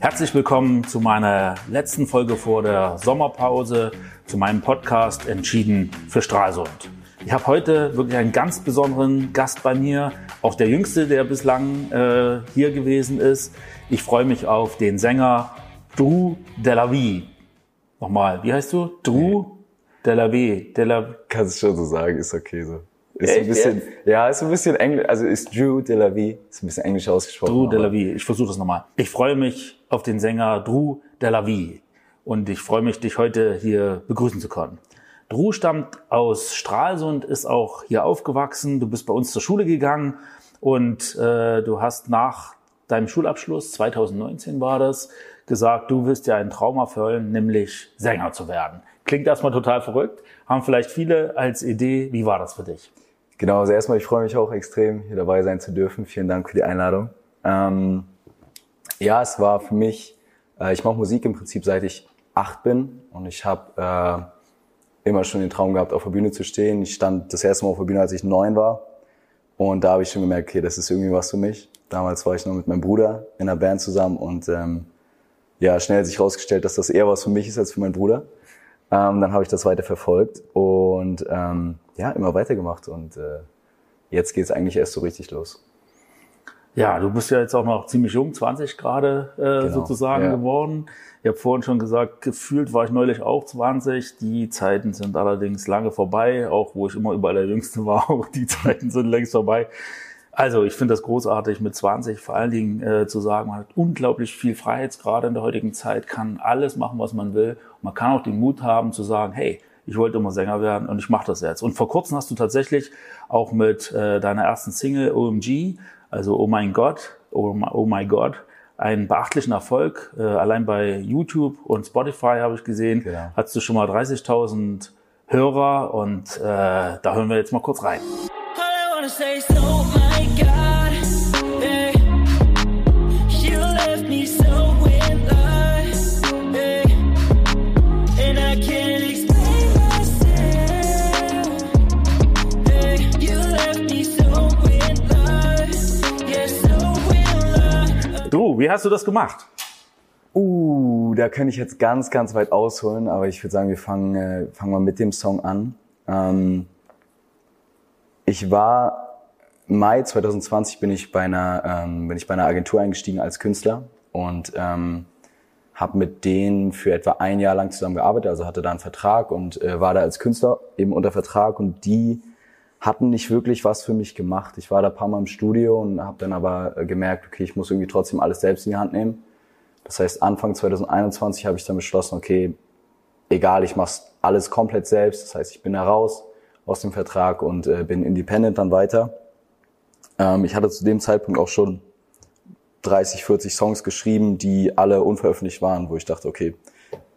Herzlich willkommen zu meiner letzten Folge vor der Sommerpause, zu meinem Podcast Entschieden für Stralsund. Ich habe heute wirklich einen ganz besonderen Gast bei mir, auch der jüngste, der bislang äh, hier gewesen ist. Ich freue mich auf den Sänger Drew Delavie. Nochmal, wie heißt du? Drew Delavie. Dela Kannst du schon so sagen, ist okay so. Ist Echt? ein bisschen, ja, ist ein bisschen englisch, also ist Drew Delavie, ist ein bisschen englisch ausgesprochen. Drew Delavie, ich versuche das nochmal. Ich freue mich auf den Sänger Drew Delavie und ich freue mich, dich heute hier begrüßen zu können. Drew stammt aus Stralsund, ist auch hier aufgewachsen. Du bist bei uns zur Schule gegangen und äh, du hast nach deinem Schulabschluss, 2019 war das, gesagt, du wirst ja einen Traum erfüllen, nämlich Sänger zu werden. Klingt erstmal total verrückt, haben vielleicht viele als Idee. Wie war das für dich? Genau, also erstmal, ich freue mich auch extrem, hier dabei sein zu dürfen. Vielen Dank für die Einladung. Ähm, ja, es war für mich, äh, ich mache Musik im Prinzip seit ich acht bin und ich habe äh, immer schon den Traum gehabt, auf der Bühne zu stehen. Ich stand das erste Mal auf der Bühne, als ich neun war und da habe ich schon gemerkt, okay, das ist irgendwie was für mich. Damals war ich noch mit meinem Bruder in einer Band zusammen und ähm, ja, schnell hat sich herausgestellt, dass das eher was für mich ist als für meinen Bruder. Ähm, dann habe ich das weiter verfolgt und ähm, ja, immer weitergemacht und äh, jetzt geht es eigentlich erst so richtig los. Ja, du bist ja jetzt auch noch ziemlich jung, 20 gerade äh, genau, sozusagen ja. geworden. Ich habe vorhin schon gesagt, gefühlt war ich neulich auch 20. Die Zeiten sind allerdings lange vorbei, auch wo ich immer überall der Jüngste war, auch die Zeiten sind längst vorbei. Also ich finde das großartig mit 20 vor allen Dingen äh, zu sagen, man hat unglaublich viel Freiheitsgrade in der heutigen Zeit, kann alles machen, was man will. Man kann auch den Mut haben zu sagen, hey, ich wollte immer Sänger werden und ich mache das jetzt. Und vor kurzem hast du tatsächlich auch mit äh, deiner ersten Single OMG, also Oh mein Gott, Oh oh my God, einen beachtlichen Erfolg. Äh, allein bei YouTube und Spotify habe ich gesehen, genau. hattest du schon mal 30.000 Hörer und äh, da hören wir jetzt mal kurz rein. Wie hast du das gemacht? Uh, da könnte ich jetzt ganz, ganz weit ausholen, aber ich würde sagen, wir fangen, äh, fangen mal mit dem Song an. Ähm, ich war Mai 2020 bin ich bei einer ähm, bin ich bei einer Agentur eingestiegen als Künstler und ähm, habe mit denen für etwa ein Jahr lang zusammengearbeitet, also hatte da einen Vertrag und äh, war da als Künstler eben unter Vertrag und die hatten nicht wirklich was für mich gemacht. Ich war da ein paar Mal im Studio und habe dann aber äh, gemerkt, okay, ich muss irgendwie trotzdem alles selbst in die Hand nehmen. Das heißt, Anfang 2021 habe ich dann beschlossen, okay, egal, ich mache alles komplett selbst. Das heißt, ich bin da raus aus dem Vertrag und äh, bin independent dann weiter. Ähm, ich hatte zu dem Zeitpunkt auch schon 30, 40 Songs geschrieben, die alle unveröffentlicht waren, wo ich dachte, okay,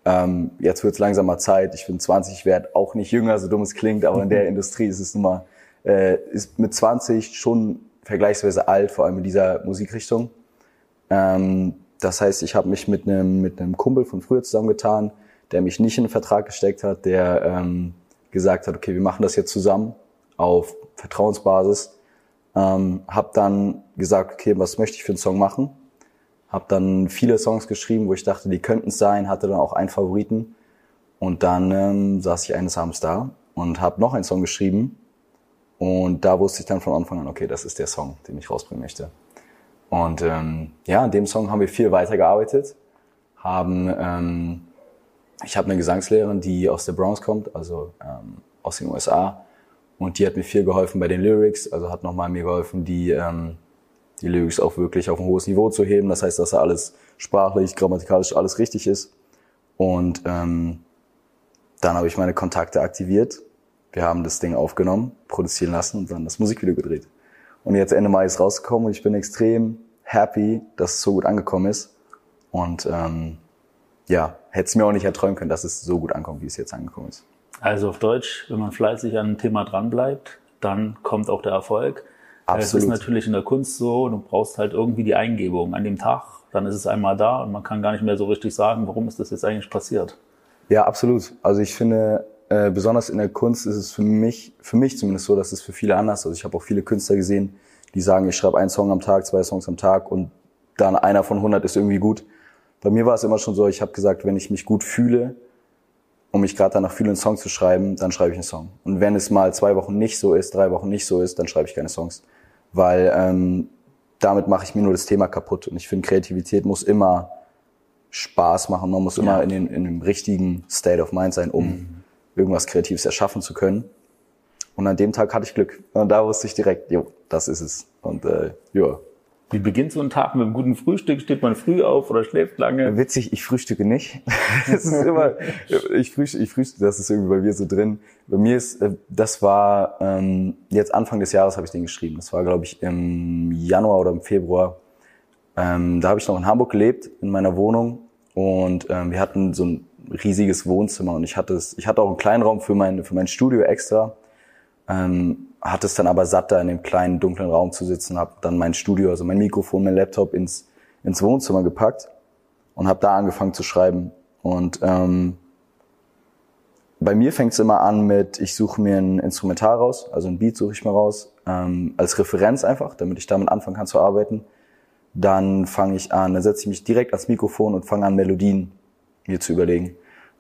ähm, jetzt wird es langsam mal Zeit. Ich bin 20, ich werde auch nicht jünger, so dumm es klingt, aber in der Industrie ist es nun mal äh, ist mit 20 schon vergleichsweise alt, vor allem in dieser Musikrichtung. Ähm, das heißt, ich habe mich mit einem mit Kumpel von früher zusammengetan, der mich nicht in den Vertrag gesteckt hat, der ähm, gesagt hat, okay, wir machen das jetzt zusammen auf Vertrauensbasis. Ähm, habe dann gesagt, okay, was möchte ich für einen Song machen? Habe dann viele Songs geschrieben, wo ich dachte, die könnten es sein, hatte dann auch einen Favoriten. Und dann ähm, saß ich eines Abends da und habe noch einen Song geschrieben, und da wusste ich dann von Anfang an, okay, das ist der Song, den ich rausbringen möchte. Und ähm, ja, an dem Song haben wir viel weitergearbeitet. Haben, ähm, ich habe eine Gesangslehrerin, die aus der Bronx kommt, also ähm, aus den USA. Und die hat mir viel geholfen bei den Lyrics, also hat nochmal mir geholfen, die, ähm, die Lyrics auch wirklich auf ein hohes Niveau zu heben. Das heißt, dass da alles sprachlich, grammatikalisch alles richtig ist. Und ähm, dann habe ich meine Kontakte aktiviert wir haben das Ding aufgenommen, produzieren lassen und dann das Musikvideo gedreht. Und jetzt Ende Mai ist rausgekommen und ich bin extrem happy, dass es so gut angekommen ist. Und ähm, ja, hätte es mir auch nicht erträumen können, dass es so gut ankommt, wie es jetzt angekommen ist. Also auf Deutsch, wenn man fleißig an einem Thema dranbleibt, dann kommt auch der Erfolg. Absolut. Es ist natürlich in der Kunst so, du brauchst halt irgendwie die Eingebung an dem Tag, dann ist es einmal da und man kann gar nicht mehr so richtig sagen, warum ist das jetzt eigentlich passiert. Ja, absolut. Also ich finde, äh, besonders in der Kunst ist es für mich, für mich zumindest so, dass es für viele anders. Also ich habe auch viele Künstler gesehen, die sagen, ich schreibe einen Song am Tag, zwei Songs am Tag und dann einer von 100 ist irgendwie gut. Bei mir war es immer schon so, ich habe gesagt, wenn ich mich gut fühle und mich gerade danach fühle, einen Song zu schreiben, dann schreibe ich einen Song. Und wenn es mal zwei Wochen nicht so ist, drei Wochen nicht so ist, dann schreibe ich keine Songs. Weil ähm, damit mache ich mir nur das Thema kaputt. Und ich finde, Kreativität muss immer Spaß machen. Man muss immer ja. in, den, in dem richtigen State of Mind sein, um mhm. Irgendwas Kreatives erschaffen zu können. Und an dem Tag hatte ich Glück. Und da wusste ich direkt, jo, das ist es. Und äh, ja, wie beginnt so ein Tag mit einem guten Frühstück? Steht man früh auf oder schläft lange? Witzig, ich frühstücke nicht. das ist immer, ich frühstücke, ich frühstücke, das ist irgendwie bei mir so drin. Bei mir ist, äh, das war ähm, jetzt Anfang des Jahres habe ich den geschrieben. Das war, glaube ich, im Januar oder im Februar. Ähm, da habe ich noch in Hamburg gelebt, in meiner Wohnung. Und ähm, wir hatten so ein riesiges Wohnzimmer und ich hatte es, ich hatte auch einen kleinen Raum für mein, für mein Studio extra. Ähm, hatte es dann aber satt, da in dem kleinen dunklen Raum zu sitzen, habe dann mein Studio, also mein Mikrofon, mein Laptop ins, ins Wohnzimmer gepackt und habe da angefangen zu schreiben. Und ähm, bei mir fängt es immer an mit, ich suche mir ein Instrumental raus, also ein Beat suche ich mir raus, ähm, als Referenz einfach, damit ich damit anfangen kann zu arbeiten. Dann fange ich an, dann setze ich mich direkt ans Mikrofon und fange an, Melodien mir zu überlegen.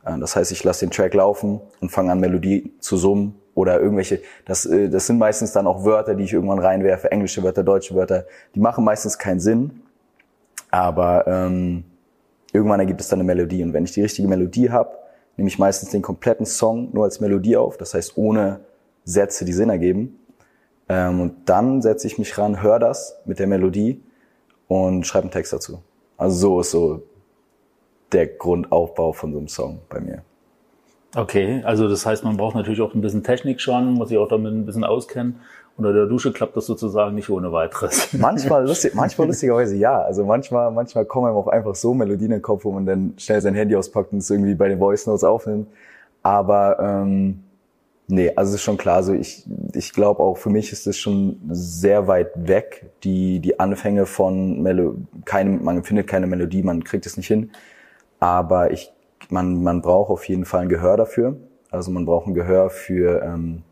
Äh, das heißt, ich lasse den Track laufen und fange an, Melodie zu summen oder irgendwelche, das, äh, das sind meistens dann auch Wörter, die ich irgendwann reinwerfe, englische Wörter, deutsche Wörter, die machen meistens keinen Sinn, aber ähm, irgendwann ergibt es dann eine Melodie und wenn ich die richtige Melodie habe, nehme ich meistens den kompletten Song nur als Melodie auf, das heißt ohne Sätze, die Sinn ergeben ähm, und dann setze ich mich ran, höre das mit der Melodie und schreibe einen Text dazu. Also so ist so der Grundaufbau von so einem Song bei mir. Okay, also das heißt, man braucht natürlich auch ein bisschen Technik schon, muss sich auch damit ein bisschen auskennen. Unter der Dusche klappt das sozusagen nicht ohne weiteres. Manchmal, lustig, manchmal lustigerweise ja. Also manchmal, manchmal kommen einem auch einfach so Melodien in den Kopf, wo man dann schnell sein Handy auspackt und es irgendwie bei den Voice Notes aufnimmt. Aber ähm, nee, also es ist schon klar. So ich, ich glaube auch für mich ist es schon sehr weit weg. Die die Anfänge von Melo, keine, man findet keine Melodie, man kriegt es nicht hin. Aber ich man, man braucht auf jeden Fall ein Gehör dafür. Also man braucht ein Gehör für, ähm,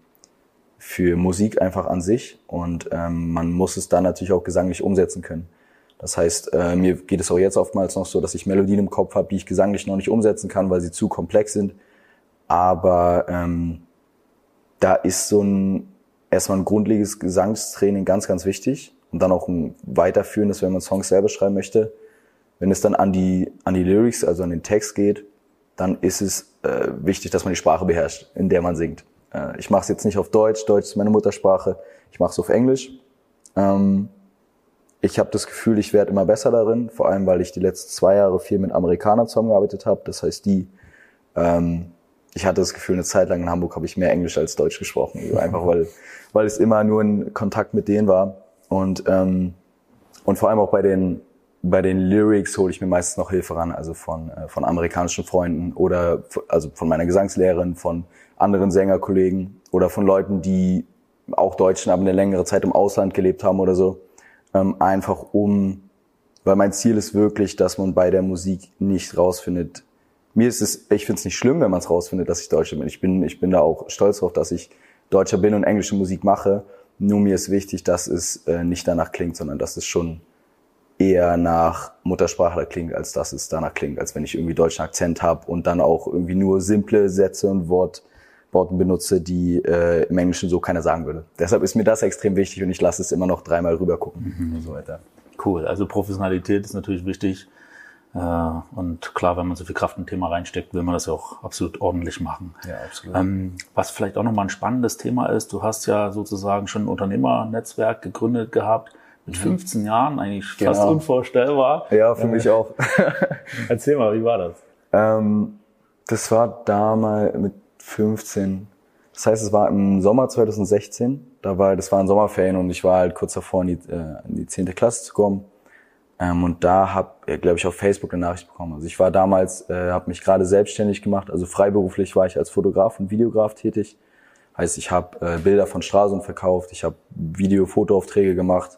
für Musik einfach an sich und ähm, man muss es dann natürlich auch gesanglich umsetzen können. Das heißt, äh, mir geht es auch jetzt oftmals noch so, dass ich Melodien im Kopf habe, die ich gesanglich noch nicht umsetzen kann, weil sie zu komplex sind. Aber ähm, da ist so ein erstmal ein grundlegendes Gesangstraining ganz, ganz wichtig und dann auch ein weiterführendes, wenn man Songs selber schreiben möchte. Wenn es dann an die an die Lyrics, also an den Text geht, dann ist es äh, wichtig, dass man die Sprache beherrscht, in der man singt. Äh, ich mache es jetzt nicht auf Deutsch, Deutsch ist meine Muttersprache, ich mache es auf Englisch. Ähm, ich habe das Gefühl, ich werde immer besser darin, vor allem weil ich die letzten zwei Jahre viel mit Amerikanern zusammengearbeitet habe. Das heißt, die, ähm, ich hatte das Gefühl, eine Zeit lang in Hamburg habe ich mehr Englisch als Deutsch gesprochen, einfach weil, weil es immer nur ein Kontakt mit denen war und ähm, und vor allem auch bei den bei den Lyrics hole ich mir meistens noch Hilfe ran, also von, äh, von amerikanischen Freunden oder also von meiner Gesangslehrerin, von anderen Sängerkollegen oder von Leuten, die auch Deutschen, aber eine längere Zeit im Ausland gelebt haben oder so. Ähm, einfach um, weil mein Ziel ist wirklich, dass man bei der Musik nicht rausfindet. Mir ist es, ich finde es nicht schlimm, wenn man es rausfindet, dass ich Deutscher bin. Ich bin, ich bin da auch stolz drauf, dass ich Deutscher bin und englische Musik mache. Nur mir ist wichtig, dass es äh, nicht danach klingt, sondern dass es schon eher nach Muttersprachler klingt, als dass es danach klingt, als wenn ich irgendwie deutschen Akzent habe und dann auch irgendwie nur simple Sätze und Wort, Worten benutze, die äh, im Englischen so keiner sagen würde. Deshalb ist mir das extrem wichtig und ich lasse es immer noch dreimal rüber gucken mhm. und so weiter. Cool, also Professionalität ist natürlich wichtig. Äh, und klar, wenn man so viel Kraft in ein Thema reinsteckt, will man das ja auch absolut ordentlich machen. Ja, absolut. Ähm, was vielleicht auch nochmal ein spannendes Thema ist, du hast ja sozusagen schon ein Unternehmernetzwerk gegründet gehabt mit 15 mhm. Jahren, eigentlich genau. fast unvorstellbar. Ja, für mich auch. Erzähl mal, wie war das? Ähm, das war damals mit 15. Das heißt, es war im Sommer 2016. Da war, das war ein Sommerferien und ich war halt kurz davor, in die, äh, in die 10. Klasse zu kommen. Ähm, und da habe, äh, glaube ich, auf Facebook eine Nachricht bekommen. Also ich war damals, äh, habe mich gerade selbstständig gemacht. Also freiberuflich war ich als Fotograf und Videograf tätig. Heißt, ich habe äh, Bilder von Straßen verkauft, ich habe Video-Fotoaufträge gemacht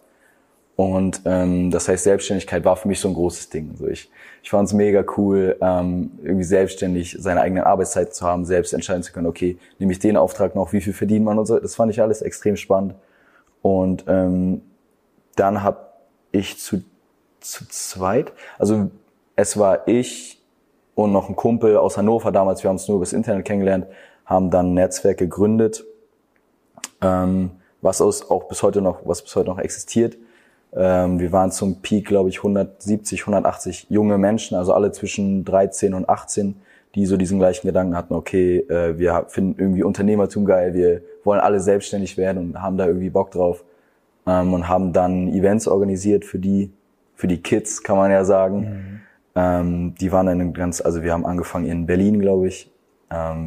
und ähm, das heißt, Selbstständigkeit war für mich so ein großes Ding. Also ich, ich fand es mega cool, ähm, irgendwie selbstständig seine eigenen Arbeitszeiten zu haben, selbst entscheiden zu können, okay, nehme ich den Auftrag noch, wie viel verdient man und so. Das fand ich alles extrem spannend. Und ähm, dann habe ich zu, zu zweit, also es war ich und noch ein Kumpel aus Hannover damals, wir haben uns nur übers Internet kennengelernt, haben dann ein Netzwerk gegründet, ähm, was aus, auch bis heute noch, was bis heute noch existiert. Ähm, wir waren zum Peak, glaube ich, 170, 180 junge Menschen, also alle zwischen 13 und 18, die so diesen gleichen Gedanken hatten, okay, äh, wir finden irgendwie Unternehmertum geil, wir wollen alle selbstständig werden und haben da irgendwie Bock drauf ähm, und haben dann Events organisiert für die, für die Kids, kann man ja sagen. Mhm. Ähm, die waren dann ganz, also wir haben angefangen in Berlin, glaube ich,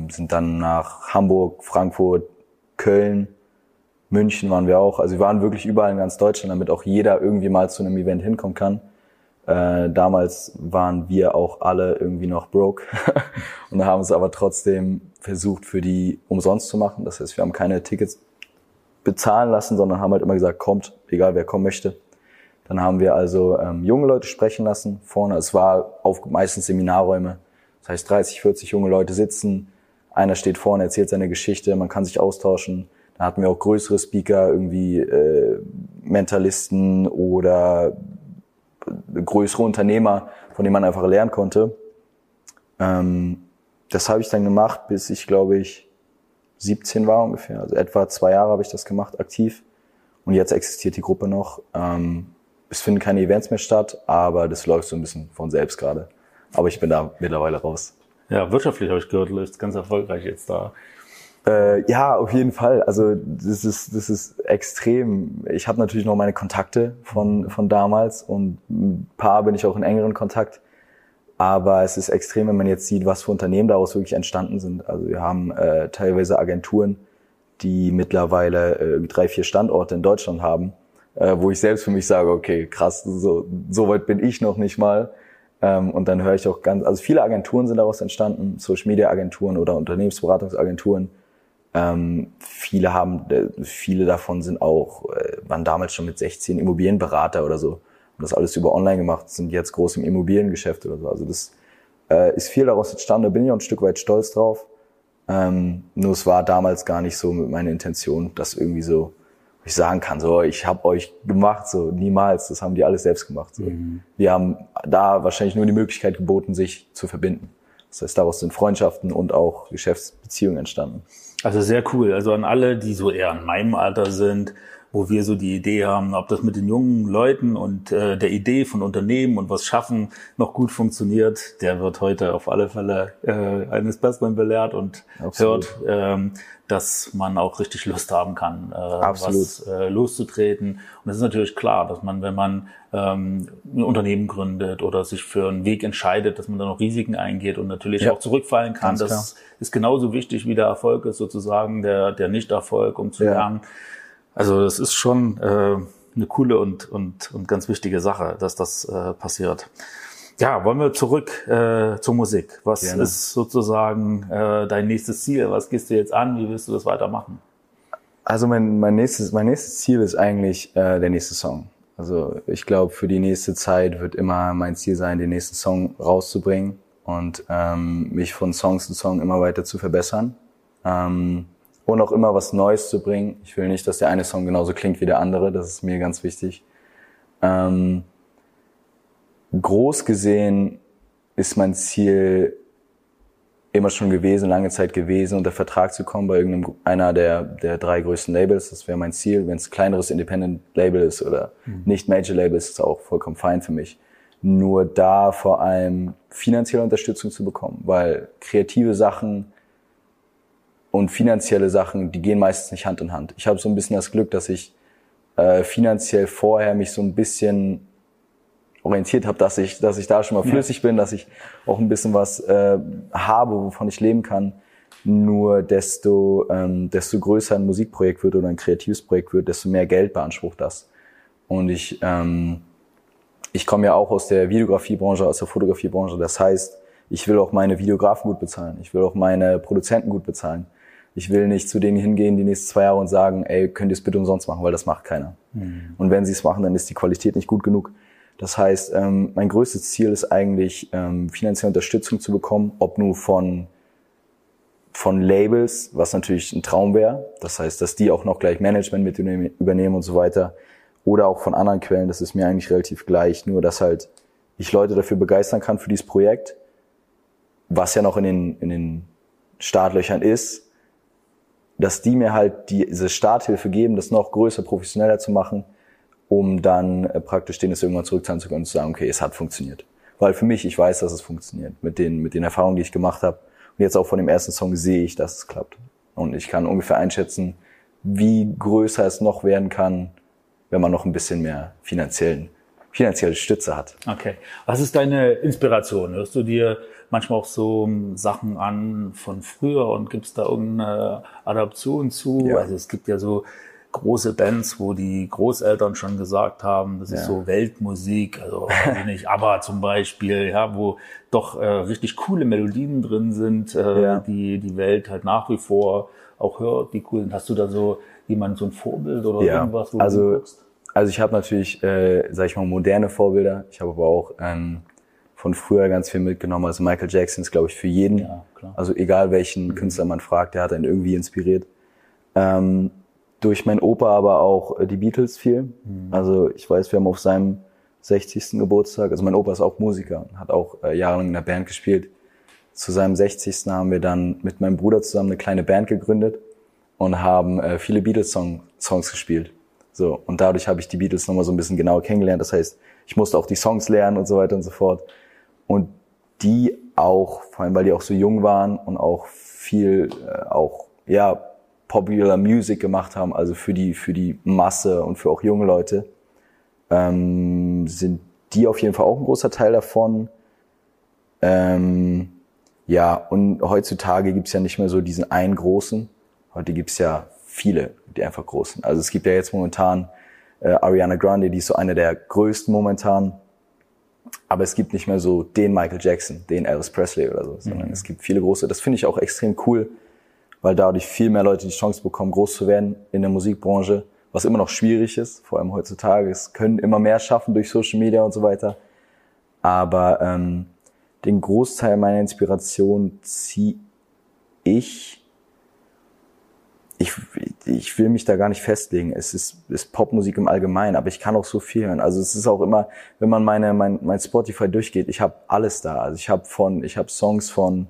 sind dann nach Hamburg, Frankfurt, Köln, München waren wir auch. Also wir waren wirklich überall in ganz Deutschland, damit auch jeder irgendwie mal zu einem Event hinkommen kann. Äh, damals waren wir auch alle irgendwie noch broke und haben es aber trotzdem versucht, für die umsonst zu machen. Das heißt, wir haben keine Tickets bezahlen lassen, sondern haben halt immer gesagt, kommt, egal wer kommen möchte. Dann haben wir also ähm, junge Leute sprechen lassen vorne. Es war auf meistens Seminarräume. Das heißt, 30, 40 junge Leute sitzen. Einer steht vorne, erzählt seine Geschichte, man kann sich austauschen. Dann hatten wir auch größere Speaker, irgendwie äh, Mentalisten oder größere Unternehmer, von denen man einfach lernen konnte. Ähm, das habe ich dann gemacht, bis ich, glaube ich, 17 war ungefähr. Also etwa zwei Jahre habe ich das gemacht, aktiv. Und jetzt existiert die Gruppe noch. Ähm, es finden keine Events mehr statt, aber das läuft so ein bisschen von selbst gerade. Aber ich bin da mittlerweile raus. Ja, wirtschaftlich habe ich gehört, läuft ganz erfolgreich jetzt da. Äh, ja, auf jeden Fall. Also das ist das ist extrem. Ich habe natürlich noch meine Kontakte von von damals und ein paar bin ich auch in engeren Kontakt. Aber es ist extrem, wenn man jetzt sieht, was für Unternehmen daraus wirklich entstanden sind. Also wir haben äh, teilweise Agenturen, die mittlerweile äh, drei, vier Standorte in Deutschland haben, äh, wo ich selbst für mich sage, okay, krass, so, so weit bin ich noch nicht mal. Ähm, und dann höre ich auch ganz, also viele Agenturen sind daraus entstanden, Social Media Agenturen oder Unternehmensberatungsagenturen. Ähm, viele haben, äh, viele davon sind auch, äh, waren damals schon mit 16 Immobilienberater oder so das alles über online gemacht, sind jetzt groß im Immobiliengeschäft oder so. Also das äh, ist viel daraus entstanden, da bin ich auch ein Stück weit stolz drauf. Ähm, nur es war damals gar nicht so mit meiner Intention, dass irgendwie so ich sagen kann, so ich habe euch gemacht, so niemals, das haben die alles selbst gemacht. So. Mhm. Wir haben da wahrscheinlich nur die Möglichkeit geboten, sich zu verbinden. Das heißt, daraus sind Freundschaften und auch Geschäftsbeziehungen entstanden. Also sehr cool. Also an alle, die so eher in meinem Alter sind, wo wir so die Idee haben, ob das mit den jungen Leuten und äh, der Idee von Unternehmen und was schaffen noch gut funktioniert, der wird heute auf alle Fälle äh, eines Besseren belehrt und Absolut. hört, ähm, dass man auch richtig Lust haben kann, äh, was äh, loszutreten. Und es ist natürlich klar, dass man, wenn man ähm, ein Unternehmen gründet oder sich für einen Weg entscheidet, dass man dann auch Risiken eingeht und natürlich ja. auch zurückfallen kann. Ganz das klar. ist genauso wichtig wie der Erfolg ist sozusagen, der, der Nicht-Erfolg, um zu ja. lernen, also das ist schon äh, eine coole und, und, und ganz wichtige Sache, dass das äh, passiert. Ja, wollen wir zurück äh, zur Musik. Was Gerne. ist sozusagen äh, dein nächstes Ziel? Was gehst du jetzt an? Wie willst du das weitermachen? Also mein, mein, nächstes, mein nächstes Ziel ist eigentlich äh, der nächste Song. Also ich glaube, für die nächste Zeit wird immer mein Ziel sein, den nächsten Song rauszubringen und ähm, mich von Song zu Song immer weiter zu verbessern. Ähm, und auch immer was Neues zu bringen. Ich will nicht, dass der eine Song genauso klingt wie der andere, das ist mir ganz wichtig. Ähm, groß gesehen ist mein Ziel immer schon gewesen, lange Zeit gewesen, unter Vertrag zu kommen bei irgendeinem einer der, der drei größten Labels. Das wäre mein Ziel. Wenn es kleineres Independent Label ist oder mhm. nicht Major Label ist, ist es auch vollkommen fein für mich. Nur da vor allem finanzielle Unterstützung zu bekommen, weil kreative Sachen und finanzielle Sachen, die gehen meistens nicht Hand in Hand. Ich habe so ein bisschen das Glück, dass ich äh, finanziell vorher mich so ein bisschen orientiert habe, dass ich, dass ich da schon mal flüssig ja. bin, dass ich auch ein bisschen was äh, habe, wovon ich leben kann. Nur desto, ähm, desto größer ein Musikprojekt wird oder ein kreatives Projekt wird, desto mehr Geld beansprucht das. Und ich, ähm, ich komme ja auch aus der Videografiebranche, aus der Fotografiebranche. Das heißt, ich will auch meine Videografen gut bezahlen. Ich will auch meine Produzenten gut bezahlen. Ich will nicht zu denen hingehen die nächsten zwei Jahre und sagen, ey, könnt ihr es bitte umsonst machen, weil das macht keiner. Mhm. Und wenn sie es machen, dann ist die Qualität nicht gut genug. Das heißt, ähm, mein größtes Ziel ist eigentlich, ähm, finanzielle Unterstützung zu bekommen, ob nur von von Labels, was natürlich ein Traum wäre. Das heißt, dass die auch noch gleich Management mit übernehmen und so weiter. Oder auch von anderen Quellen, das ist mir eigentlich relativ gleich. Nur, dass halt ich Leute dafür begeistern kann für dieses Projekt, was ja noch in den, in den Startlöchern ist, dass die mir halt diese Starthilfe geben, das noch größer, professioneller zu machen, um dann äh, praktisch denen es irgendwann zurückzahlen zu können und zu sagen, okay, es hat funktioniert. Weil für mich, ich weiß, dass es funktioniert. Mit den, mit den Erfahrungen, die ich gemacht habe. Und jetzt auch von dem ersten Song sehe ich, dass es klappt. Und ich kann ungefähr einschätzen, wie größer es noch werden kann, wenn man noch ein bisschen mehr finanziellen, finanzielle Stütze hat. Okay. Was ist deine Inspiration? Hörst du dir manchmal auch so ähm, Sachen an von früher und gibt es da irgendeine Adaption zu? Ja. Also es gibt ja so große Bands, wo die Großeltern schon gesagt haben, das ist so Weltmusik, also nicht, aber zum Beispiel, ja, wo doch äh, richtig coole Melodien drin sind, äh, ja. die die Welt halt nach wie vor auch hört, die coolen. Hast du da so jemand so ein Vorbild oder ja. irgendwas, wo also, du guckst? Also ich habe natürlich, äh, sag ich mal, moderne Vorbilder. Ich habe aber auch ähm, von früher ganz viel mitgenommen. Also Michael Jackson ist, glaube ich, für jeden. Ja. Also egal welchen mhm. Künstler man fragt, der hat einen irgendwie inspiriert. Ähm, durch meinen Opa aber auch äh, die Beatles viel. Mhm. Also ich weiß, wir haben auf seinem 60. Geburtstag, also mein Opa ist auch Musiker hat auch äh, jahrelang in der Band gespielt. Zu seinem 60. haben wir dann mit meinem Bruder zusammen eine kleine Band gegründet und haben äh, viele Beatles-Songs gespielt. So, und dadurch habe ich die Beatles nochmal so ein bisschen genauer kennengelernt. Das heißt, ich musste auch die Songs lernen und so weiter und so fort. Und die auch, vor allem weil die auch so jung waren und auch viel äh, auch ja Popular Music gemacht haben, also für die, für die Masse und für auch junge Leute, ähm, sind die auf jeden Fall auch ein großer Teil davon. Ähm, ja, und heutzutage gibt's ja nicht mehr so diesen einen großen. Heute gibt's ja viele, die einfach großen. Also es gibt ja jetzt momentan äh, Ariana Grande, die ist so eine der größten momentan. Aber es gibt nicht mehr so den Michael Jackson, den Elvis Presley oder so, sondern mhm. es gibt viele große. Das finde ich auch extrem cool, weil dadurch viel mehr Leute die Chance bekommen, groß zu werden in der Musikbranche, was immer noch schwierig ist, vor allem heutzutage. Es können immer mehr schaffen durch Social Media und so weiter. Aber ähm, den Großteil meiner Inspiration ziehe ich. Ich, ich will mich da gar nicht festlegen. Es ist, ist Popmusik im Allgemeinen, aber ich kann auch so viel hören. Also es ist auch immer, wenn man meine mein, mein Spotify durchgeht, ich habe alles da. Also ich habe von, ich habe Songs von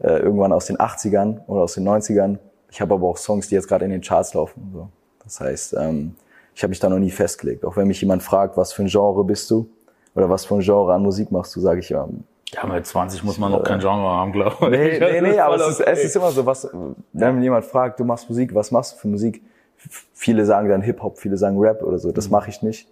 äh, irgendwann aus den 80ern oder aus den 90ern. Ich habe aber auch Songs, die jetzt gerade in den Charts laufen. So. Das heißt, ähm, ich habe mich da noch nie festgelegt. Auch wenn mich jemand fragt, was für ein Genre bist du oder was für ein Genre an Musik machst du, sage ich ja. Ja, mit 20 muss man noch kein Genre haben, glaube ich. Nee, nee, nee, aber es ist, es ist immer so, was, wenn jemand fragt, du machst Musik, was machst du für Musik? Viele sagen dann Hip-Hop, viele sagen Rap oder so. Das mhm. mache ich nicht.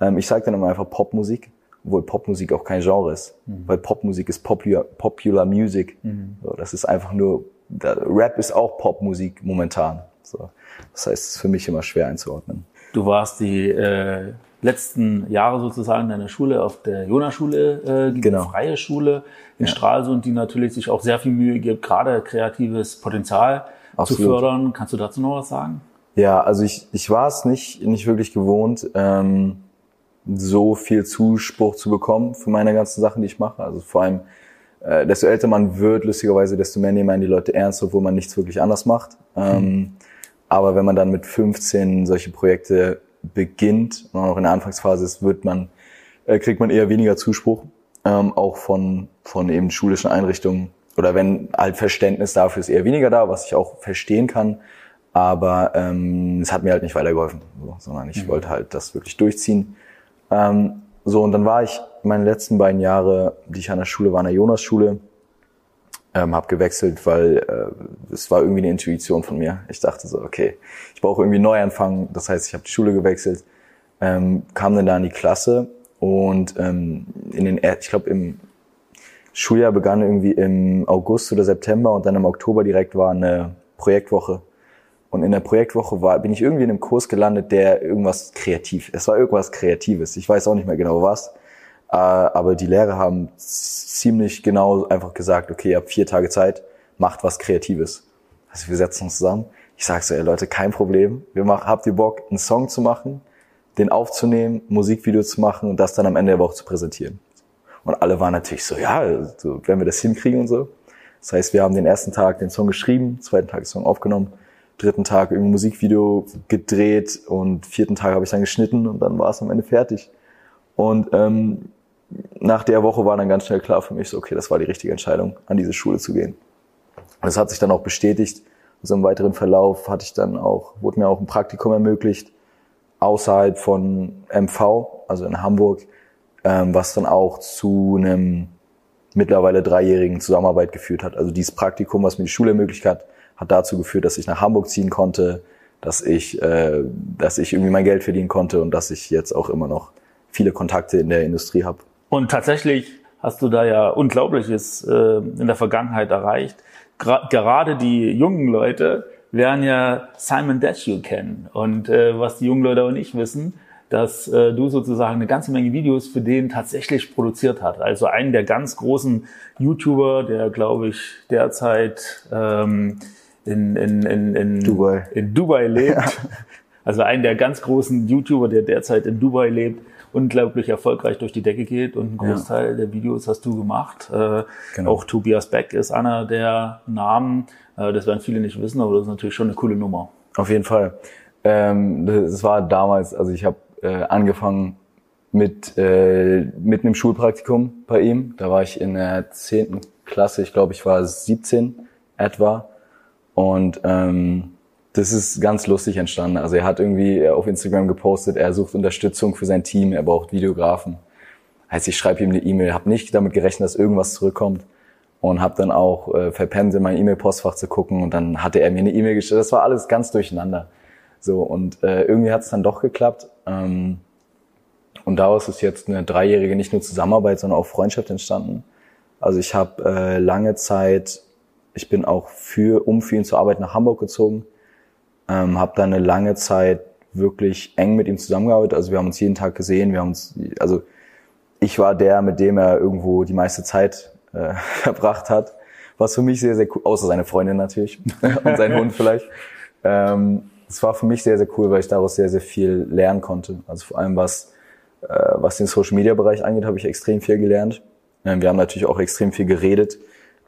Ähm, ich sage dann immer einfach Popmusik obwohl Popmusik auch kein Genre ist, mhm. weil Popmusik ist Popular, Popular Music. Mhm. So, das ist einfach nur, Rap ist auch Popmusik momentan. So, das heißt, es ist für mich immer schwer einzuordnen. Du warst die äh, letzten Jahre sozusagen in deiner Schule auf der Jona-Schule, äh, die genau. freie Schule in ja. Stralsund, die natürlich sich auch sehr viel Mühe gibt, gerade kreatives Potenzial Absolut. zu fördern. Kannst du dazu noch was sagen? Ja, also ich, ich war es nicht, nicht wirklich gewohnt. Ähm, so viel Zuspruch zu bekommen für meine ganzen Sachen, die ich mache. Also vor allem, äh, desto älter man wird, lustigerweise, desto mehr nehmen die Leute ernst, obwohl man nichts wirklich anders macht. Ähm, aber wenn man dann mit 15 solche Projekte beginnt und auch noch in der Anfangsphase ist, wird man, äh, kriegt man eher weniger Zuspruch, ähm, auch von, von eben schulischen Einrichtungen. Oder wenn halt Verständnis dafür ist eher weniger da, was ich auch verstehen kann. Aber ähm, es hat mir halt nicht weitergeholfen, so, sondern ich mhm. wollte halt das wirklich durchziehen. Ähm, so, und dann war ich meine letzten beiden Jahre, die ich an der Schule war, an der Jonas-Schule, ähm, habe gewechselt, weil äh, es war irgendwie eine Intuition von mir. Ich dachte so, okay, ich brauche irgendwie einen Neuanfang. Das heißt, ich habe die Schule gewechselt, ähm, kam dann da in die Klasse und ähm, in den, ich glaube im Schuljahr begann irgendwie im August oder September und dann im Oktober direkt war eine Projektwoche und in der Projektwoche war, bin ich irgendwie in einem Kurs gelandet, der irgendwas kreativ, es war irgendwas Kreatives. Ich weiß auch nicht mehr genau was. Äh, aber die Lehrer haben ziemlich genau einfach gesagt, okay, ihr habt vier Tage Zeit, macht was Kreatives. Also wir setzen uns zusammen. Ich sage so, ey Leute, kein Problem. Wir machen, habt ihr Bock, einen Song zu machen, den aufzunehmen, Musikvideo zu machen und das dann am Ende der Woche zu präsentieren. Und alle waren natürlich so, ja, so, wenn wir das hinkriegen und so. Das heißt, wir haben den ersten Tag den Song geschrieben, zweiten Tag den Song aufgenommen dritten Tag irgendwie Musikvideo gedreht und vierten Tag habe ich dann geschnitten und dann war es am Ende fertig. Und ähm, nach der Woche war dann ganz schnell klar für mich, so, okay, das war die richtige Entscheidung, an diese Schule zu gehen. Das hat sich dann auch bestätigt. Also im weiteren Verlauf hatte ich dann auch, wurde mir auch ein Praktikum ermöglicht, außerhalb von MV, also in Hamburg, ähm, was dann auch zu einem mittlerweile dreijährigen Zusammenarbeit geführt hat. Also dieses Praktikum, was mir die Schule ermöglicht hat, hat dazu geführt, dass ich nach Hamburg ziehen konnte, dass ich, äh, dass ich irgendwie mein Geld verdienen konnte und dass ich jetzt auch immer noch viele Kontakte in der Industrie habe. Und tatsächlich hast du da ja Unglaubliches äh, in der Vergangenheit erreicht. Gra gerade die jungen Leute werden ja Simon Desue kennen. Und äh, was die jungen Leute aber nicht wissen, dass äh, du sozusagen eine ganze Menge Videos für den tatsächlich produziert hast. Also einen der ganz großen YouTuber, der glaube ich derzeit ähm, in, in, in, in, Dubai. in Dubai lebt. Ja. Also einen der ganz großen YouTuber, der derzeit in Dubai lebt, unglaublich erfolgreich durch die Decke geht und einen Großteil ja. der Videos hast du gemacht. Äh, genau. Auch Tobias Beck ist einer der Namen. Äh, das werden viele nicht wissen, aber das ist natürlich schon eine coole Nummer. Auf jeden Fall. Ähm, das war damals, also ich habe äh, angefangen mit, äh, mit einem Schulpraktikum bei ihm. Da war ich in der zehnten Klasse, ich glaube, ich war 17 etwa. Und ähm, das ist ganz lustig entstanden. Also er hat irgendwie auf Instagram gepostet, er sucht Unterstützung für sein Team, er braucht Videografen. Heißt, ich schreibe ihm eine E-Mail, habe nicht damit gerechnet, dass irgendwas zurückkommt und habe dann auch äh, verpennt, in mein E-Mail-Postfach zu gucken und dann hatte er mir eine E-Mail gestellt. Das war alles ganz durcheinander. So und äh, irgendwie hat es dann doch geklappt. Ähm, und daraus ist jetzt eine dreijährige nicht nur Zusammenarbeit, sondern auch Freundschaft entstanden. Also ich habe äh, lange Zeit, ich bin auch für um für ihn zur Arbeit nach Hamburg gezogen ähm, habe dann eine lange Zeit wirklich eng mit ihm zusammengearbeitet. Also wir haben uns jeden Tag gesehen. Wir haben uns, also ich war der, mit dem er irgendwo die meiste Zeit äh, verbracht hat. Was für mich sehr, sehr cool, außer seine Freundin natürlich und sein Hund vielleicht. Ähm, es war für mich sehr, sehr cool, weil ich daraus sehr, sehr viel lernen konnte. Also vor allem was, äh, was den Social Media Bereich angeht, habe ich extrem viel gelernt. Ähm, wir haben natürlich auch extrem viel geredet,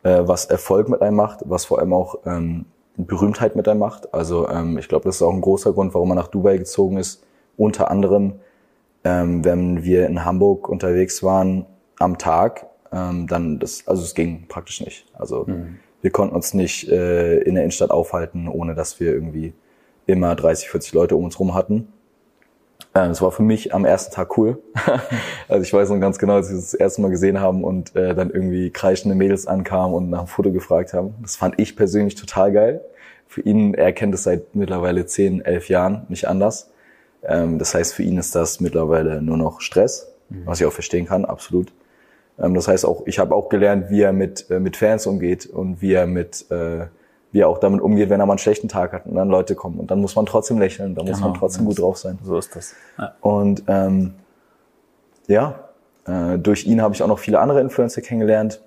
äh, was Erfolg mit einem macht, was vor allem auch ähm, Berühmtheit mit einem macht. Also ähm, ich glaube, das ist auch ein großer Grund, warum er nach Dubai gezogen ist. Unter anderem, ähm, wenn wir in Hamburg unterwegs waren am Tag, ähm, dann das, also es ging praktisch nicht. Also mhm. wir konnten uns nicht äh, in der Innenstadt aufhalten, ohne dass wir irgendwie immer 30, 40 Leute um uns rum hatten. Ähm, es war für mich am ersten Tag cool. also ich weiß noch ganz genau, als wir das erste Mal gesehen haben und äh, dann irgendwie kreischende Mädels ankamen und nach einem Foto gefragt haben. Das fand ich persönlich total geil. Für ihn, er kennt es seit mittlerweile zehn, elf Jahren nicht anders. Ähm, das heißt, für ihn ist das mittlerweile nur noch Stress, mhm. was ich auch verstehen kann, absolut. Ähm, das heißt auch, ich habe auch gelernt, wie er mit, äh, mit Fans umgeht und wie er mit äh, wie er auch damit umgeht, wenn er mal einen schlechten Tag hat und dann Leute kommen. Und dann muss man trotzdem lächeln, da muss man genau, trotzdem gut drauf sein. So ist das. Ja. Und ähm, ja, äh, durch ihn habe ich auch noch viele andere Influencer kennengelernt.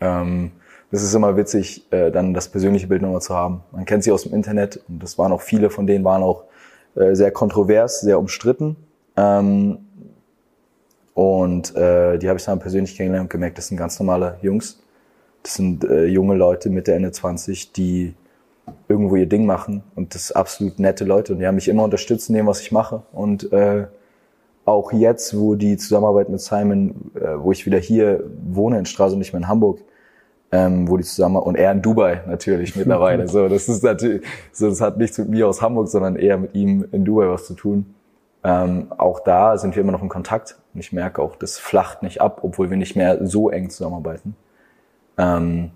Ähm, das ist immer witzig, äh, dann das persönliche Bild nochmal zu haben. Man kennt sie aus dem Internet und das waren auch viele von denen waren auch äh, sehr kontrovers, sehr umstritten. Ähm, und äh, die habe ich dann persönlich kennengelernt und gemerkt, das sind ganz normale Jungs, das sind äh, junge Leute Mitte, Ende 20, die irgendwo ihr Ding machen und das sind absolut nette Leute und die haben mich immer unterstützt in dem, was ich mache. Und äh, auch jetzt, wo die Zusammenarbeit mit Simon, äh, wo ich wieder hier wohne in Straße und nicht mehr in Hamburg, ähm, wo die zusammen und er in Dubai natürlich mittlerweile. so, das ist natürlich, so das hat nichts mit mir aus Hamburg, sondern eher mit ihm in Dubai was zu tun. Ähm, auch da sind wir immer noch in Kontakt und ich merke auch, das flacht nicht ab, obwohl wir nicht mehr so eng zusammenarbeiten. Ähm,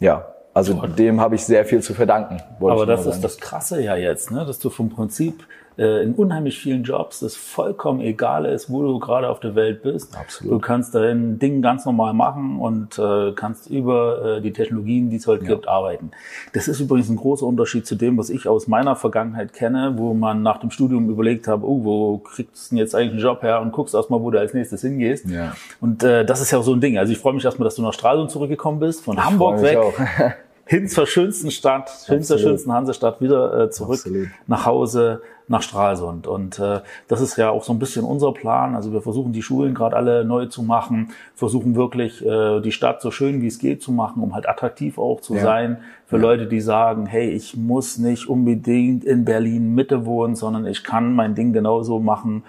ja, also dem habe ich sehr viel zu verdanken. Aber das ist das Krasse ja jetzt, ne? dass du vom Prinzip äh, in unheimlich vielen Jobs es vollkommen egal ist, wo du gerade auf der Welt bist. Absolut. Du kannst dein Ding ganz normal machen und äh, kannst über äh, die Technologien, die es heute ja. gibt, arbeiten. Das ist übrigens ein großer Unterschied zu dem, was ich aus meiner Vergangenheit kenne, wo man nach dem Studium überlegt hat, oh, wo kriegst du denn jetzt eigentlich einen Job her und guckst erstmal, wo du als nächstes hingehst. Ja. Und äh, das ist ja so ein Ding. Also ich freue mich erstmal, dass du nach Stralsund zurückgekommen bist, von ich Hamburg weg. hin zur schönsten Stadt, hin zur schönsten Hansestadt, wieder äh, zurück Absolut. nach Hause, nach Stralsund. Und äh, das ist ja auch so ein bisschen unser Plan. Also wir versuchen die Schulen gerade alle neu zu machen, versuchen wirklich äh, die Stadt so schön wie es geht zu machen, um halt attraktiv auch zu ja. sein für ja. Leute, die sagen, hey, ich muss nicht unbedingt in Berlin Mitte wohnen, sondern ich kann mein Ding genauso machen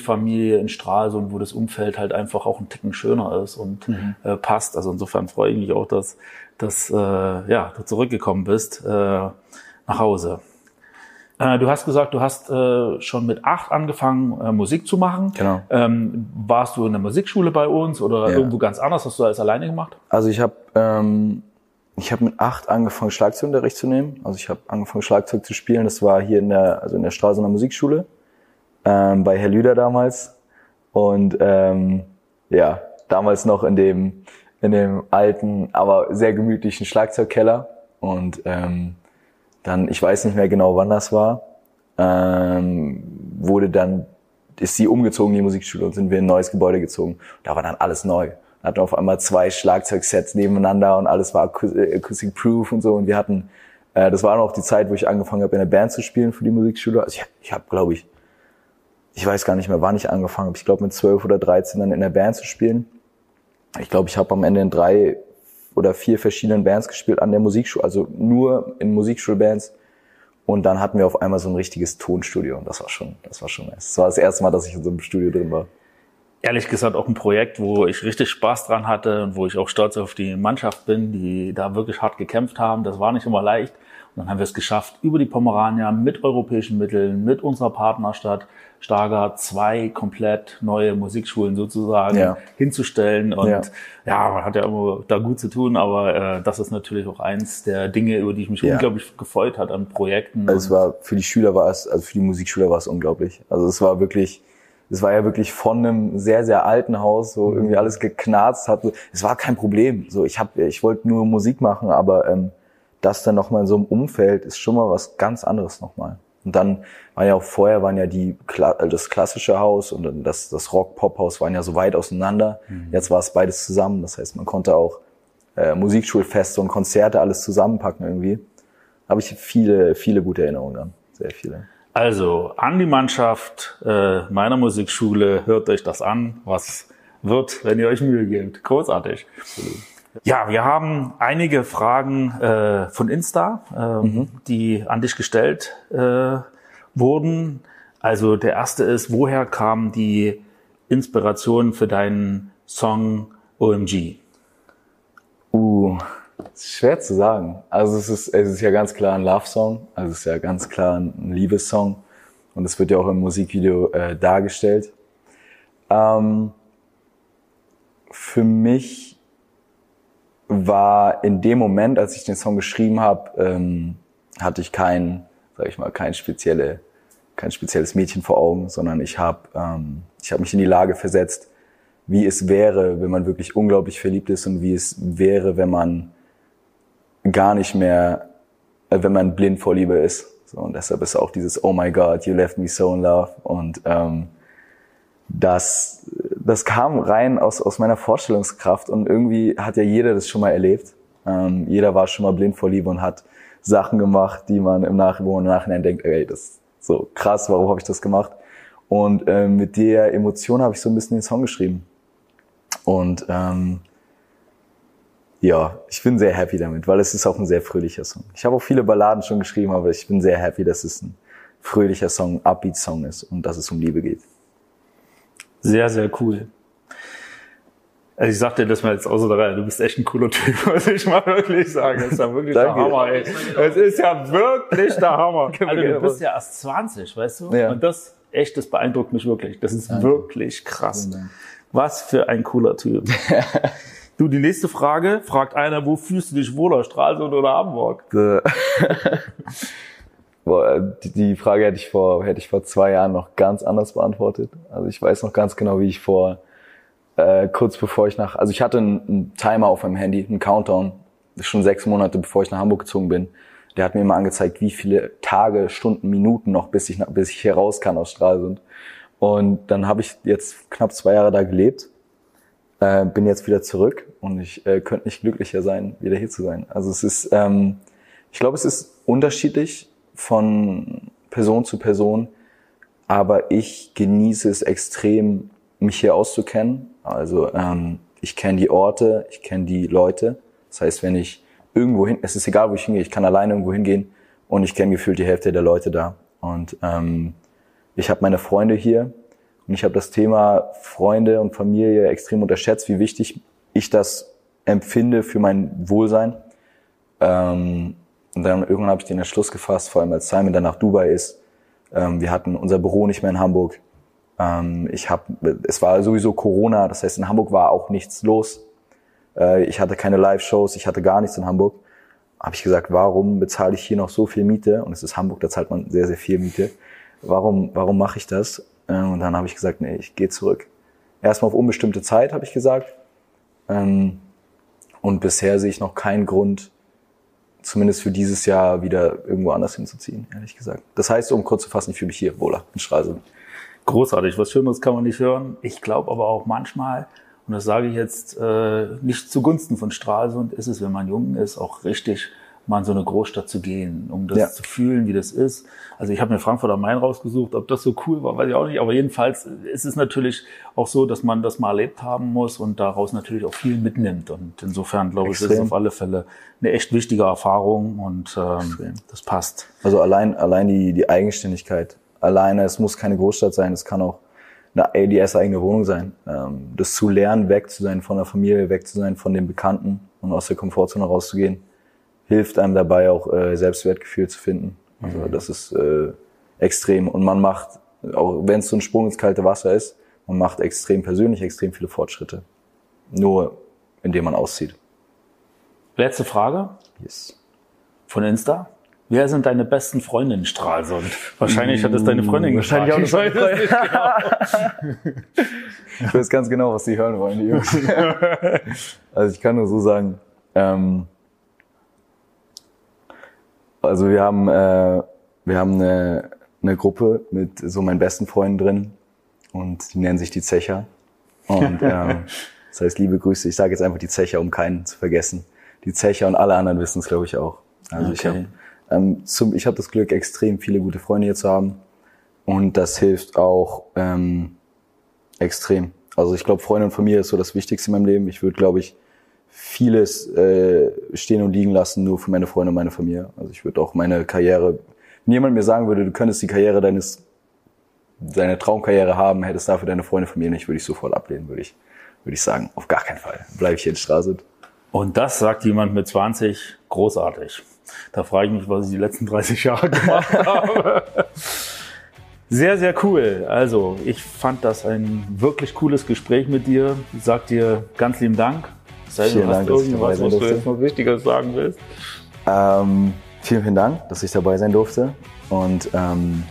Familie in Stralsund, wo das Umfeld halt einfach auch ein Ticken schöner ist und mhm. äh, passt. Also insofern freue ich mich auch, dass, dass äh, ja, du zurückgekommen bist äh, nach Hause. Äh, du hast gesagt, du hast äh, schon mit acht angefangen, äh, Musik zu machen. Genau. Ähm, warst du in der Musikschule bei uns oder ja. irgendwo ganz anders? Hast du alles alleine gemacht? Also ich habe ähm, ich habe mit acht angefangen, Schlagzeugunterricht zu nehmen. Also ich habe angefangen, Schlagzeug zu spielen. Das war hier in der, also in der Stralsunder Musikschule ähm, bei Herr Lüder damals. Und ähm, ja, damals noch in dem in dem alten, aber sehr gemütlichen Schlagzeugkeller. Und ähm, dann, ich weiß nicht mehr genau, wann das war, ähm, wurde dann, ist sie umgezogen, die Musikschule, und sind wir in ein neues Gebäude gezogen. Da war dann alles neu. Da hatten auf einmal zwei Schlagzeugsets nebeneinander und alles war äh, Acoustic Proof und so. Und wir hatten, äh, das war auch die Zeit, wo ich angefangen habe, in der Band zu spielen für die Musikschule. Also ich, ich habe, glaube ich, ich weiß gar nicht mehr, wann ich angefangen habe. Ich glaube mit zwölf oder dreizehn dann in der Band zu spielen. Ich glaube, ich habe am Ende in drei oder vier verschiedenen Bands gespielt an der Musikschule, also nur in Musikschulbands. Und dann hatten wir auf einmal so ein richtiges Tonstudio und das war schon, das war schon. Das war das erste Mal, dass ich in so einem Studio drin war. Ehrlich gesagt auch ein Projekt, wo ich richtig Spaß dran hatte und wo ich auch stolz auf die Mannschaft bin, die da wirklich hart gekämpft haben. Das war nicht immer leicht. Dann haben wir es geschafft, über die Pomerania mit europäischen Mitteln, mit unserer Partnerstadt Stargard zwei komplett neue Musikschulen sozusagen ja. hinzustellen. Und ja. ja. man hat ja immer da gut zu tun, aber äh, das ist natürlich auch eins der Dinge, über die ich mich ja. unglaublich gefreut hat an Projekten. Also es war für die Schüler war es, also für die Musikschüler war es unglaublich. Also es war wirklich, es war ja wirklich von einem sehr sehr alten Haus, so irgendwie alles geknarzt hat. Es war kein Problem. So ich habe, ich wollte nur Musik machen, aber ähm, das dann nochmal in so einem Umfeld ist schon mal was ganz anderes nochmal. Und dann waren ja auch vorher waren ja die äh, das klassische Haus und das, das Rock-Pop-Haus waren ja so weit auseinander. Mhm. Jetzt war es beides zusammen. Das heißt, man konnte auch äh, Musikschulfeste und Konzerte alles zusammenpacken irgendwie. Habe ich viele, viele gute Erinnerungen an. Sehr viele. Also an die Mannschaft äh, meiner Musikschule, hört euch das an, was wird, wenn ihr euch Mühe gebt. Großartig. Absolut. Ja, wir haben einige Fragen äh, von Insta, äh, mhm. die an dich gestellt äh, wurden. Also der erste ist, woher kam die Inspiration für deinen Song OMG? Uh, schwer zu sagen. Also es ist, es ist ja ganz klar ein Love-Song, also es ist ja ganz klar ein Liebessong und es wird ja auch im Musikvideo äh, dargestellt. Ähm, für mich war in dem Moment, als ich den Song geschrieben habe, ähm, hatte ich kein, sag ich mal, kein spezielle, kein spezielles Mädchen vor Augen, sondern ich habe ähm, ich habe mich in die Lage versetzt, wie es wäre, wenn man wirklich unglaublich verliebt ist und wie es wäre, wenn man gar nicht mehr, äh, wenn man blind vor Liebe ist. So, und deshalb ist auch dieses Oh my God, you left me so in love und ähm, das, das kam rein aus, aus meiner Vorstellungskraft und irgendwie hat ja jeder das schon mal erlebt. Ähm, jeder war schon mal blind vor Liebe und hat Sachen gemacht, die man im Nachhinein, im Nachhinein denkt, ey, das ist so krass, warum habe ich das gemacht? Und ähm, mit der Emotion habe ich so ein bisschen den Song geschrieben. Und ähm, ja, ich bin sehr happy damit, weil es ist auch ein sehr fröhlicher Song. Ich habe auch viele Balladen schon geschrieben, aber ich bin sehr happy, dass es ein fröhlicher Song, Upbeat-Song ist und dass es um Liebe geht. Sehr, sehr cool. Also ich sag dir das mal jetzt außer der Reihe, du bist echt ein cooler Typ, muss ich mal wirklich sagen. Das ist ja wirklich der Hammer, ey. Es ist ja wirklich der Hammer. Also du bist ja erst 20, weißt du? Ja. Und das, echt, das beeindruckt mich wirklich. Das ist Danke. wirklich krass. Was für ein cooler Typ. du, die nächste Frage, fragt einer, wo fühlst du dich wohler, Stralsund oder Hamburg? Boah, die Frage hätte ich vor hätte ich vor zwei Jahren noch ganz anders beantwortet. Also ich weiß noch ganz genau, wie ich vor äh, kurz bevor ich nach also ich hatte einen, einen Timer auf meinem Handy, einen Countdown, schon sechs Monate bevor ich nach Hamburg gezogen bin. Der hat mir immer angezeigt, wie viele Tage, Stunden, Minuten noch bis ich bis ich hier raus kann aus Stralsund. Und dann habe ich jetzt knapp zwei Jahre da gelebt, äh, bin jetzt wieder zurück und ich äh, könnte nicht glücklicher sein, wieder hier zu sein. Also es ist, ähm, ich glaube, es ist unterschiedlich von Person zu Person, aber ich genieße es extrem, mich hier auszukennen. Also ähm, ich kenne die Orte, ich kenne die Leute. Das heißt, wenn ich irgendwo hin, es ist egal, wo ich hingehe, ich kann alleine irgendwo hingehen und ich kenne gefühlt die Hälfte der Leute da. Und ähm, ich habe meine Freunde hier und ich habe das Thema Freunde und Familie extrem unterschätzt, wie wichtig ich das empfinde für mein Wohlsein. Ähm, und dann irgendwann habe ich den Entschluss gefasst, vor allem als Simon dann nach Dubai ist. Ähm, wir hatten unser Büro nicht mehr in Hamburg. Ähm, ich hab, es war sowieso Corona, das heißt in Hamburg war auch nichts los. Äh, ich hatte keine Live-Shows, ich hatte gar nichts in Hamburg. Habe ich gesagt, warum bezahle ich hier noch so viel Miete? Und es ist Hamburg, da zahlt man sehr, sehr viel Miete. Warum, warum mache ich das? Äh, und dann habe ich gesagt, nee, ich gehe zurück. Erstmal auf unbestimmte Zeit, habe ich gesagt. Ähm, und bisher sehe ich noch keinen Grund, zumindest für dieses Jahr wieder irgendwo anders hinzuziehen, ehrlich gesagt. Das heißt, um kurz zu fassen, ich fühle mich hier wohler in Stralsund. Großartig, was Schöneres kann man nicht hören. Ich glaube aber auch manchmal, und das sage ich jetzt äh, nicht zugunsten von Stralsund, ist es, wenn man jung ist, auch richtig, mal in so eine Großstadt zu gehen, um das ja. zu fühlen, wie das ist. Also ich habe mir Frankfurt am Main rausgesucht, ob das so cool war, weiß ich auch nicht. Aber jedenfalls ist es natürlich auch so, dass man das mal erlebt haben muss und daraus natürlich auch viel mitnimmt. Und insofern glaube ich, ist es auf alle Fälle eine echt wichtige Erfahrung und ähm, das passt. Also allein allein die die Eigenständigkeit, alleine es muss keine Großstadt sein, es kann auch eine, die erste eigene Wohnung sein. Ähm, das zu lernen, weg zu sein von der Familie, weg zu sein von den Bekannten und aus der Komfortzone rauszugehen, hilft einem dabei auch äh, Selbstwertgefühl zu finden. Also mhm. das ist äh, extrem und man macht, auch wenn es so ein Sprung ins kalte Wasser ist, man macht extrem persönlich extrem viele Fortschritte. Nur indem man auszieht. Letzte Frage. Yes. Von Insta. Wer sind deine besten Freunde in Stralsund? Wahrscheinlich hat es deine Freundin Wahrscheinlich gefragt. auch eine Freundin. Genau. ich weiß ganz genau, was sie hören wollen, die Jungs. also ich kann nur so sagen, ähm, also wir haben, äh, wir haben eine, eine Gruppe mit so meinen besten Freunden drin und die nennen sich die Zecher. Und äh, das heißt, liebe Grüße. Ich sage jetzt einfach die Zecher, um keinen zu vergessen. Die Zecher und alle anderen wissen es, glaube ich, auch. Also okay. ich habe ähm, zum, ich habe das Glück, extrem viele gute Freunde hier zu haben. Und das hilft auch ähm, extrem. Also ich glaube, Freunde und Familie ist so das Wichtigste in meinem Leben. Ich würde, glaube ich, vieles äh, stehen und liegen lassen, nur für meine Freunde und meine Familie. Also ich würde auch meine Karriere, wenn jemand mir sagen würde, du könntest die Karriere deines, deine Traumkarriere haben, hättest dafür deine Freunde, Familie nicht, würde ich sofort ablehnen, würde ich, würde ich sagen, auf gar keinen Fall. Bleibe ich hier in Straße. Und das sagt jemand mit 20, großartig. Da frage ich mich, was ich die letzten 30 Jahre gemacht habe. Sehr, sehr cool. Also, ich fand das ein wirklich cooles Gespräch mit dir. Ich sag dir ganz lieben Dank. Sei vielen Dank, dass ich dabei sein was du jetzt noch Wichtiges sagen willst. Ähm, vielen, vielen Dank, dass ich dabei sein durfte. Und ähm,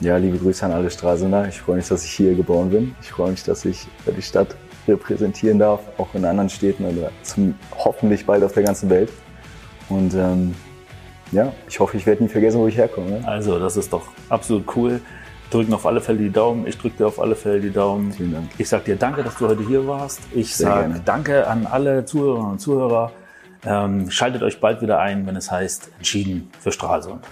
ja, liebe Grüße an alle Stralsunder. Ich freue mich, dass ich hier geboren bin. Ich freue mich, dass ich die Stadt repräsentieren darf, auch in anderen Städten oder zum, hoffentlich bald auf der ganzen Welt. Und ähm, ja, ich hoffe, ich werde nie vergessen, wo ich herkomme. Ne? Also, das ist doch absolut cool. Drücken auf alle Fälle die Daumen. Ich drücke dir auf alle Fälle die Daumen. Vielen Dank. Ich sage dir danke, dass du heute hier warst. Ich sage danke an alle Zuhörerinnen und Zuhörer. Ähm, schaltet euch bald wieder ein, wenn es heißt Entschieden für Stralsund.